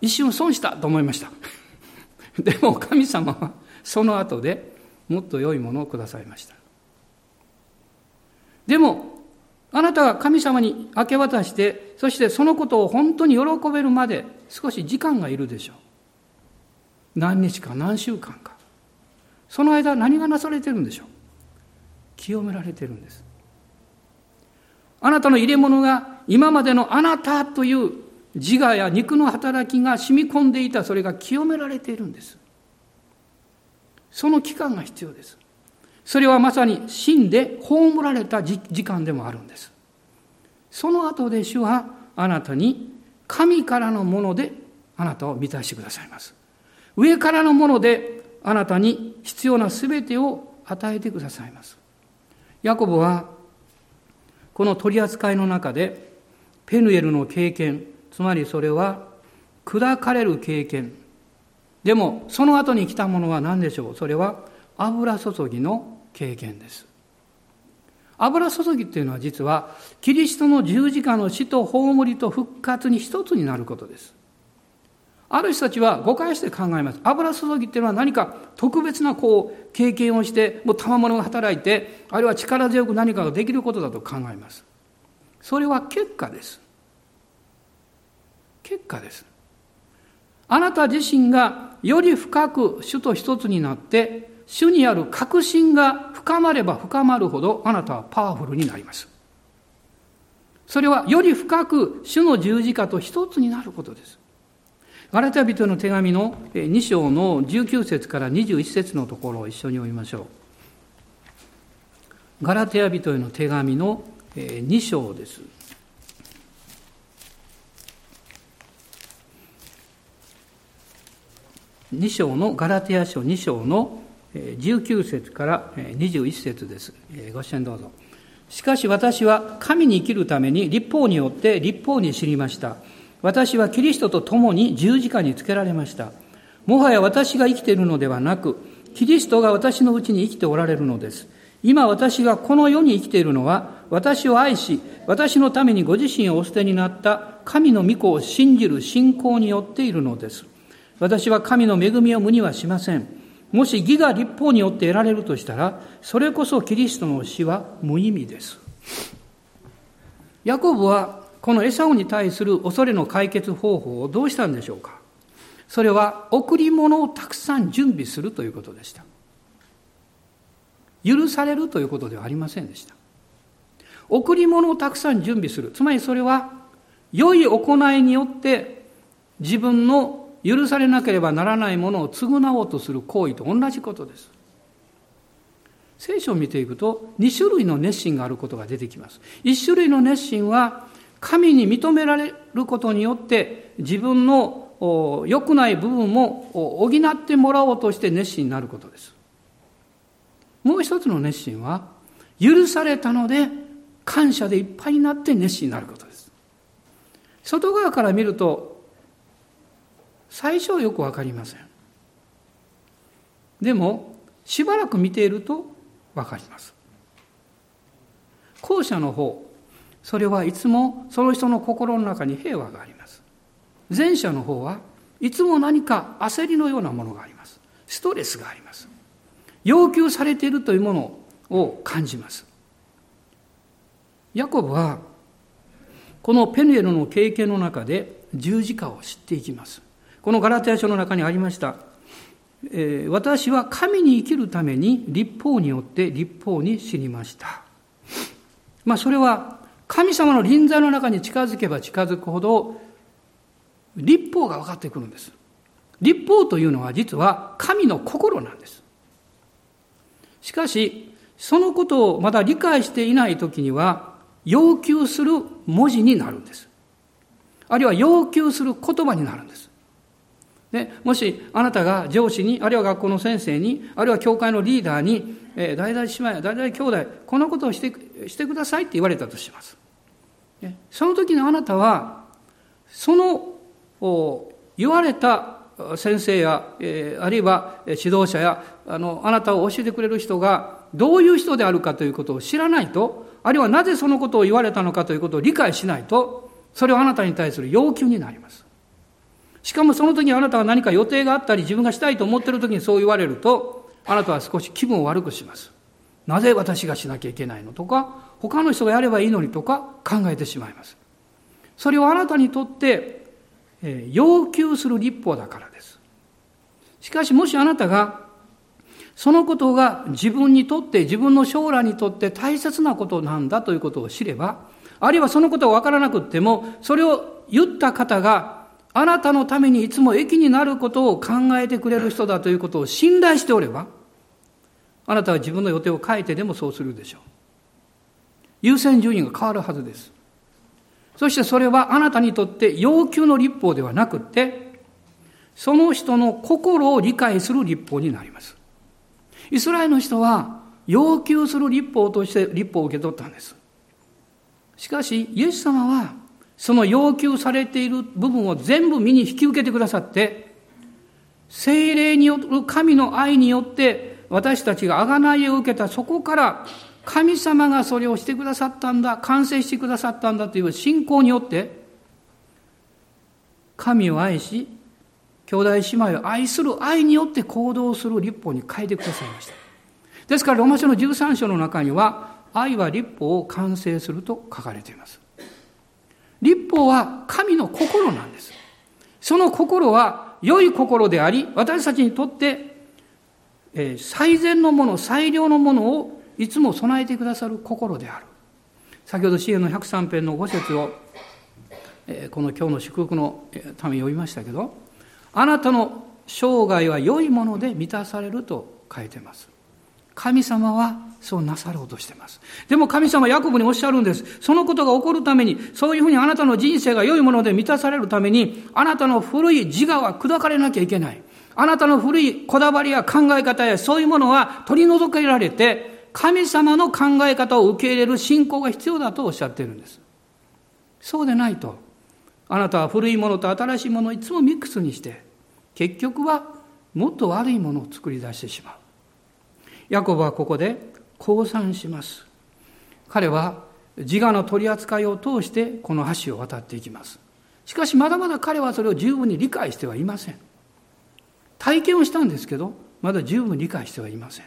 一瞬損したと思いました。でも神様はその後でもっと良いものをくださいました。でも、あなたが神様に明け渡して、そしてそのことを本当に喜べるまで少し時間がいるでしょう。何日か何週間か。その間何がなされてるんでしょう？清められてるんです。あなたの入れ物が今までのあなたという自我や肉の働きが染み込んでいたそれが清められているんです。その期間が必要です。それはまさに死んで葬られた時間でもあるんです。その後で主はあなたに神からのものであなたを満たしてくださいます。上からのものであなたに必要な全てを与えてくださいます。ヤコブはこの取り扱いの中でペヌエルの経験つまりそれは砕かれる経験。でも、その後に来たものは何でしょう？それは油注ぎの経験です。油注ぎっていうのは実は、キリストの十字架の死と葬りと復活に一つになることです。ある人たちは誤解して考えます。油注ぎっていうのは何か特別なこう経験をして、もう賜物が働いて、あるいは力強く何かができることだと考えます。それは結果です。結果です。あなた自身がより深く主と一つになって、主にある確信が深まれば深まるほどあなたはパワフルになります。それはより深く主の十字架と一つになることです。ガラテヤ人の手紙の2章の19節から21節のところを一緒に読みましょう。ガラテヤ人への手紙の2章です。2章のガラテヤ書2章の19節から21節です。ご支援どうぞ。しかし私は神に生きるために立法によって立法に知りました。私はキリストと共に十字架につけられました。もはや私が生きているのではなく、キリストが私のうちに生きておられるのです。今私がこの世に生きているのは、私を愛し、私のためにご自身をお捨てになった神の御子を信じる信仰によっているのです。私は神の恵みを無にはしません。もし義が立法によって得られるとしたら、それこそキリストの死は無意味です。ヤコブはこのエサオに対する恐れの解決方法をどうしたんでしょうか？それは贈り物をたくさん準備するということでした。許されるということではありませんでした。贈り物をたくさん準備する。つまりそれは良い行いによって自分の許されなければならないものを償おうとする行為と同じことです。聖書を見ていくと2種類の熱心があることが出てきます。1種類の熱心は神に認められることによって自分の良くない部分も補ってもらおうとして熱心になることです。もう一つの熱心は許されたので感謝でいっぱいになって熱心になることです。外側から見ると最初はよくわかりません。でもしばらく見ているとわかります。後者の方それはいつもその人の心の中に平和があります。前者の方はいつも何か焦りのようなものがあります。ストレスがあります。要求されているというものを感じます。ヤコブはこのペヌエルの経験の中で十字架を知っていきます。このガラテヤ書の中にありました。えー、私は神に生きるために立法によって立法に死にました。まあそれは神様の臨在の中に近づけば近づくほど、立法が分かってくるんです。立法というのは実は神の心なんです。しかし、そのことをまだ理解していない時には、要求する文字になるんです。あるいは要求する言葉になるんです。でもしあなたが上司に、あるいは学校の先生に、あるいは教会のリーダーに、えー、大々姉妹や大々兄弟、このことをしてしてくださいって言われたとします。その時にあなたは、その言われた先生や、あるいは指導者やあのあなたを教えてくれる人がどういう人であるかということを知らないとあるいはなぜそのことを言われたのかということを理解しないとそれはあなたに対する要求になります。しかもその時あなたが何か予定があったり自分がしたいと思っている時にそう言われるとあなたは少し気分を悪くします。なぜ私がしなきゃいけないのとか他の人がやればいいのにとか考えてしまいます。それをあなたにとって、え要求する立法だからです。しかしもしあなたがそのことが自分にとって自分の将来にとって大切なことなんだということを知れば、あるいはそのことがわからなくっても、それを言った方があなたのためにいつも益になることを考えてくれる人だということを信頼しておれば、あなたは自分の予定を変えてでもそうするでしょう。優先順位が変わるはずです。そしてそれはあなたにとって要求の立法ではなくて、その人の心を理解する立法になります。イスラエルの人は要求する立法として立法を受け取ったんです。しかし、イエス様はその要求されている部分を全部身に引き受けてくださって、精霊による神の愛によって私たちが贖いを受けたそこから神様がそれをしてくださったんだ、完成してくださったんだという信仰によって、神を愛し、兄弟姉妹を愛する愛によって行動する立法に変えてくださいました。ですから、ローマ書の13章の中には、愛は立法を完成すると書かれています。立法は神の心なんです。その心は良い心であり、私たちにとって、え、最善のもの、最良のものをいつも備えてくださる心である。先ほど支援の103編の5節を、この今日の祝福のために読みましたけど、あなたの生涯は良いもので満たされると書いてます。神様はそうなさろうとしてます。でも神様ヤコブにおっしゃるんです。そのことが起こるために、そういうふうにあなたの人生が良いもので満たされるために、あなたの古い自我は砕かれなきゃいけない。あなたの古いこだわりや考え方やそういうものは取り除けられて、神様の考え方を受け入れる信仰が必要だとおっしゃっているんです。そうでないと、あなたは古いものと新しいものをいつもミックスにして、結局はもっと悪いものを作り出してしまう。ヤコブはここで降参します。彼は自我の取り扱いを通してこの橋を渡っていきます。しかしまだまだ彼はそれを十分に理解してはいません。体験をしたんですけど、まだ十分理解してはいません。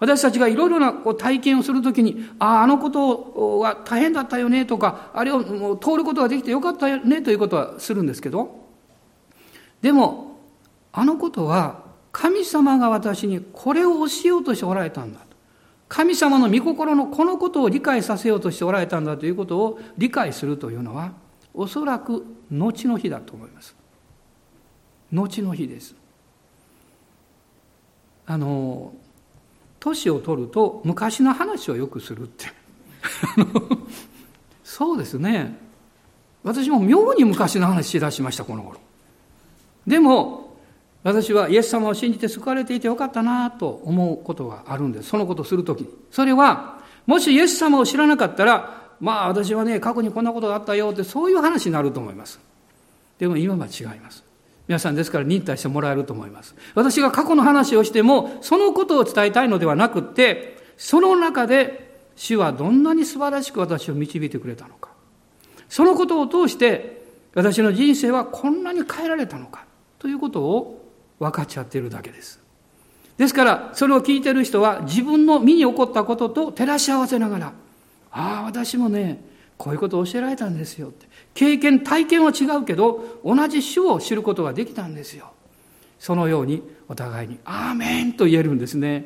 私たちがいろいろなこう体験をするときに、ああ、あのことは大変だったよねとか、あれをもう通ることができてよかったよねということはするんですけど、でも、あのことは神様が私にこれを教えようとしておられたんだと。神様の御心のこのことを理解させようとしておられたんだということを理解するというのは、おそらく後の日だと思います。後の日です。あの、年を取ると昔の話をよくするって。そうですね。私も妙に昔の話しだしました、この頃。でも、私はイエス様を信じて救われていてよかったなと思うことがあるんです。そのことをするときに。それは、もしイエス様を知らなかったら、まあ私はね、過去にこんなことがあったよってそういう話になると思います。でも今は違います。皆さんですから忍耐してもらえると思います。私が過去の話をしても、そのことを伝えたいのではなくって、その中で主はどんなに素晴らしく私を導いてくれたのか。そのことを通して、私の人生はこんなに変えられたのか。ということを分かっちゃっているだけです。ですから、それを聞いている人は自分の身に起こったことと照らし合わせながら、ああ、私もね、こういうことを教えられたんですよって。経験、体験は違うけど、同じ主を知ることができたんですよ。そのようにお互いに、アーメンと言えるんですね。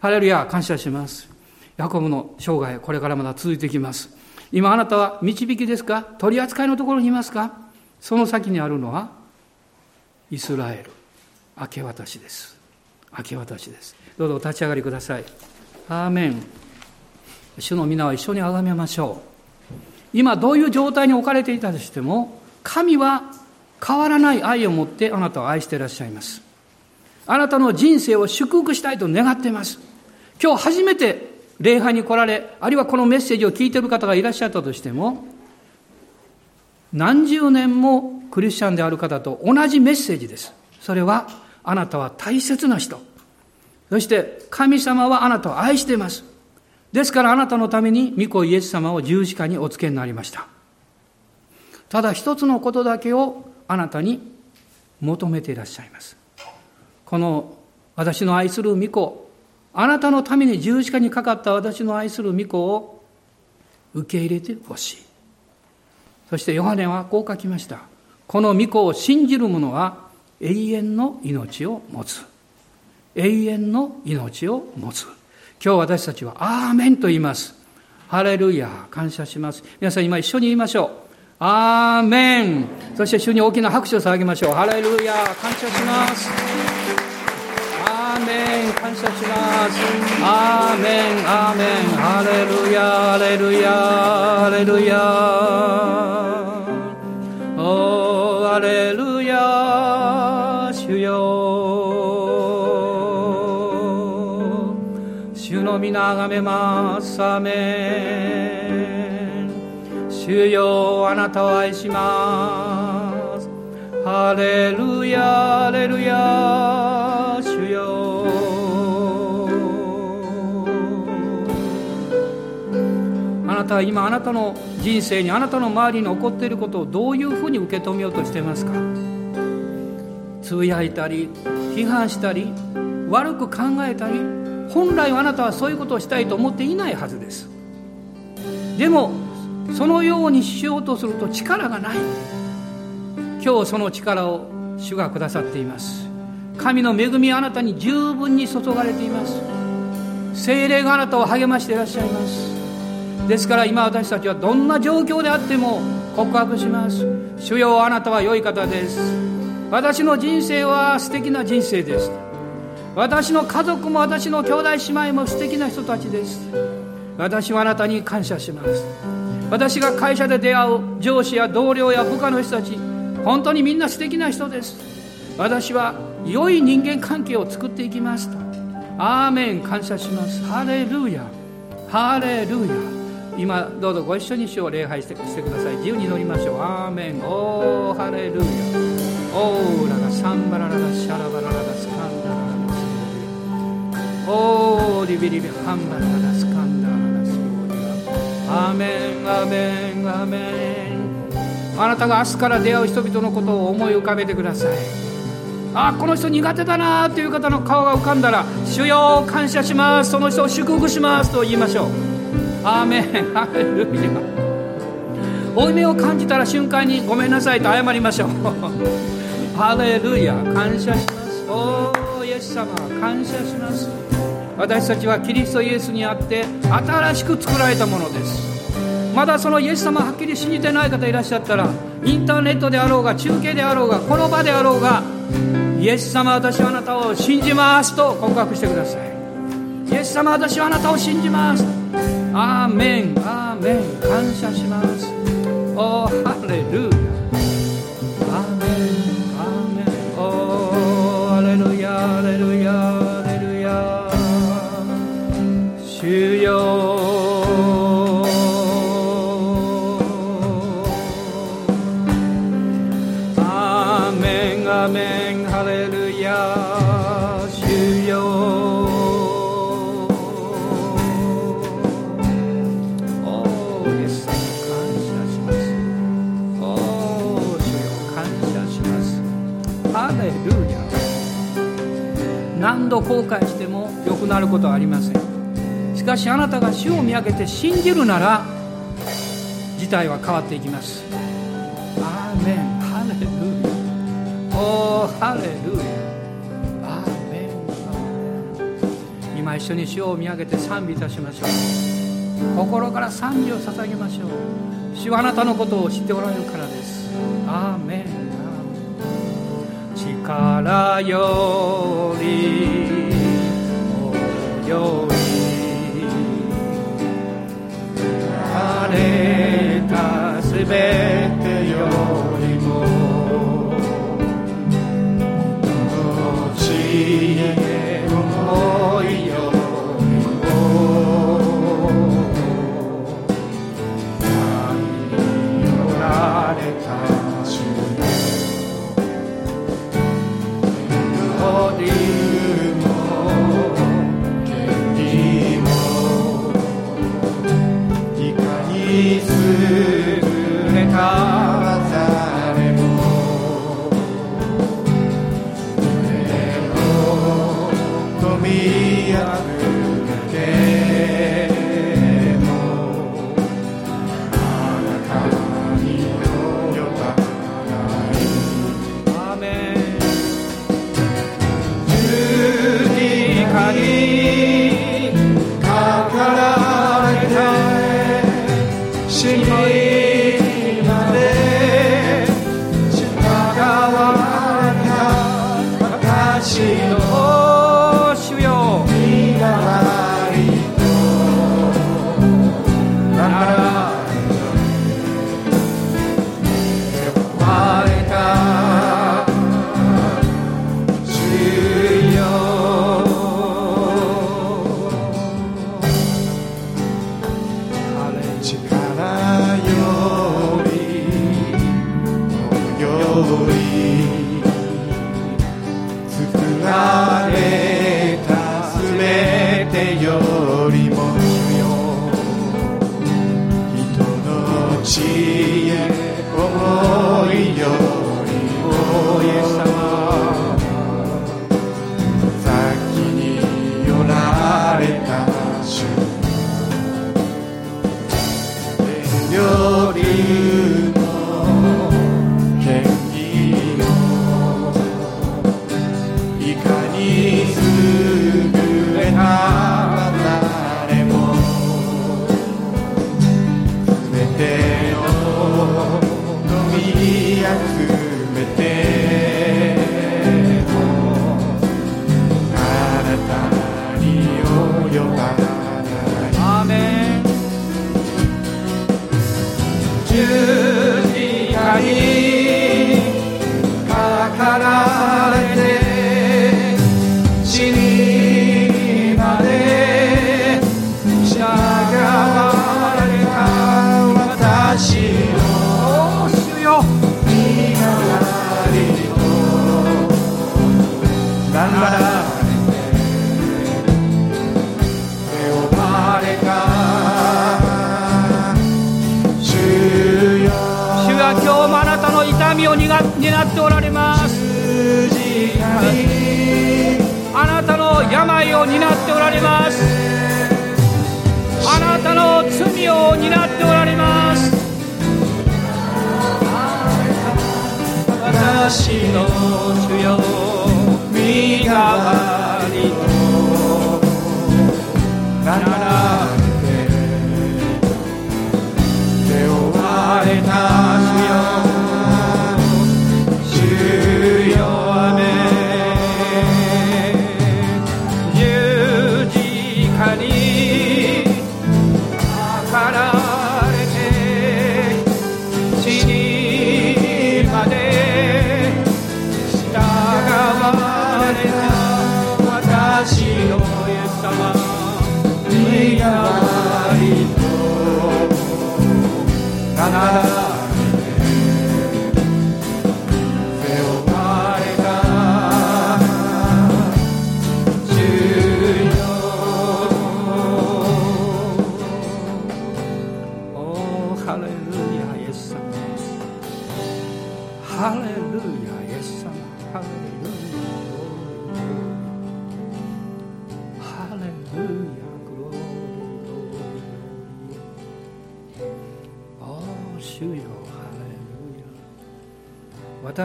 ハレルヤ、感謝します。ヤコブの生涯、これからまだ続いていきます。今あなたは導きですか？取り扱いのところにいますか？その先にあるのは、イスラエル。明け渡しです明け渡しですどうぞお立ち上がりくださいアーメン主の皆は一緒に崇めましょう今どういう状態に置かれていたとしても神は変わらない愛を持ってあなたを愛していらっしゃいますあなたの人生を祝福したいと願っています今日初めて礼拝に来られあるいはこのメッセージを聞いている方がいらっしゃったとしても何十年もクリスチャンである方と同じメッセージですそれはあなたは大切な人。そして神様はあなたを愛しています。ですからあなたのために御子イエス様を十字架にお付けになりました。ただ一つのことだけをあなたに求めていらっしゃいます。この私の愛する御子、あなたのために十字架にかかった私の愛する御子を受け入れてほしい。そしてヨハネはこう書きました。この御子を信じる者は永遠の命を持つ。永遠の命を持つ。今日私たちはアーメンと言います。ハレルヤ、感謝します。皆さん今一緒に言いましょう。アーメン。そして主に大きな拍手を捧げましょう。ハレルヤ、感謝します。アーメン、感謝します。アーメン、アーメン、ハレルヤ、ハレルヤ、ハレルヤ。皆あがめます。アメン。主よあなたを愛します。ハレルヤハレルヤ。主よ。あなたは今あなたの人生にあなたの周りに起こっていることをどういうふうに受け止めようとしていますか？つぶやいたり批判したり悪く考えたり本来あなたはそういうことをしたいと思っていないはずです。でもそのようにしようとすると力がない。今日その力を主がくださっています。神の恵みあなたに十分に注がれています。精霊があなたを励ましていらっしゃいます。ですから今私たちはどんな状況であっても告白します。主よあなたは良い方です。私の人生は素敵な人生です。私の家族も私の兄弟姉妹も素敵な人たちです。私はあなたに感謝します。私が会社で出会う上司や同僚や部下の人たち本当にみんな素敵な人です。私は良い人間関係を作っていきますと。アーメン感謝します。ハレルヤ。ハレルヤ。今どうぞご一緒に主を礼拝してしてください。自由に乗りましょう。アーメン。オーハレルヤ。オーラがサンバラララシャラバラララスカン。ダスオーリビリビハンバラララスカンダララスアーメンアーメンアーメン。あなたが明日から出会う人々のことを思い浮かべてください。あこの人苦手だなという方の顔が浮かんだら主よ感謝します。その人を祝福しますと言いましょう。アーメンハレルヤ負い目を感じたら瞬間にごめんなさいと謝りましょう。ハレルヤ感謝します。おーイエス様感謝します。私たちはキリストイエスにあって新しく作られたものです。まだそのイエス様はっきり信じてない方いらっしゃったらインターネットであろうが中継であろうがこの場であろうがイエス様私はあなたを信じますと告白してください。イエス様私はあなたを信じます。アーメンアーメン感謝します。おーハレルヤ。何度後悔しても良くなることはありません。しかしあなたが主を見上げて信じるなら事態は変わっていきます。アーメン。ハレルヤ。おーハレルヤ。アーメン。ーメン今一緒に主を見上げて賛美いたしましょう。心から賛美を捧げましょう。主はあなたのことを知っておられるからです。アーメン。からより泳い晴れたすべて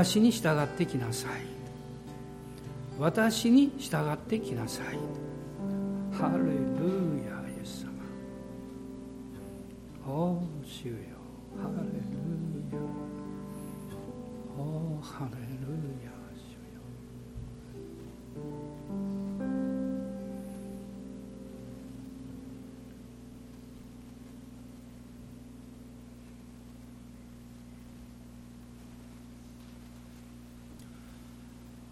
私に従ってきなさい。私に従ってきなさい。ハレルヤイエス様。おお主よ。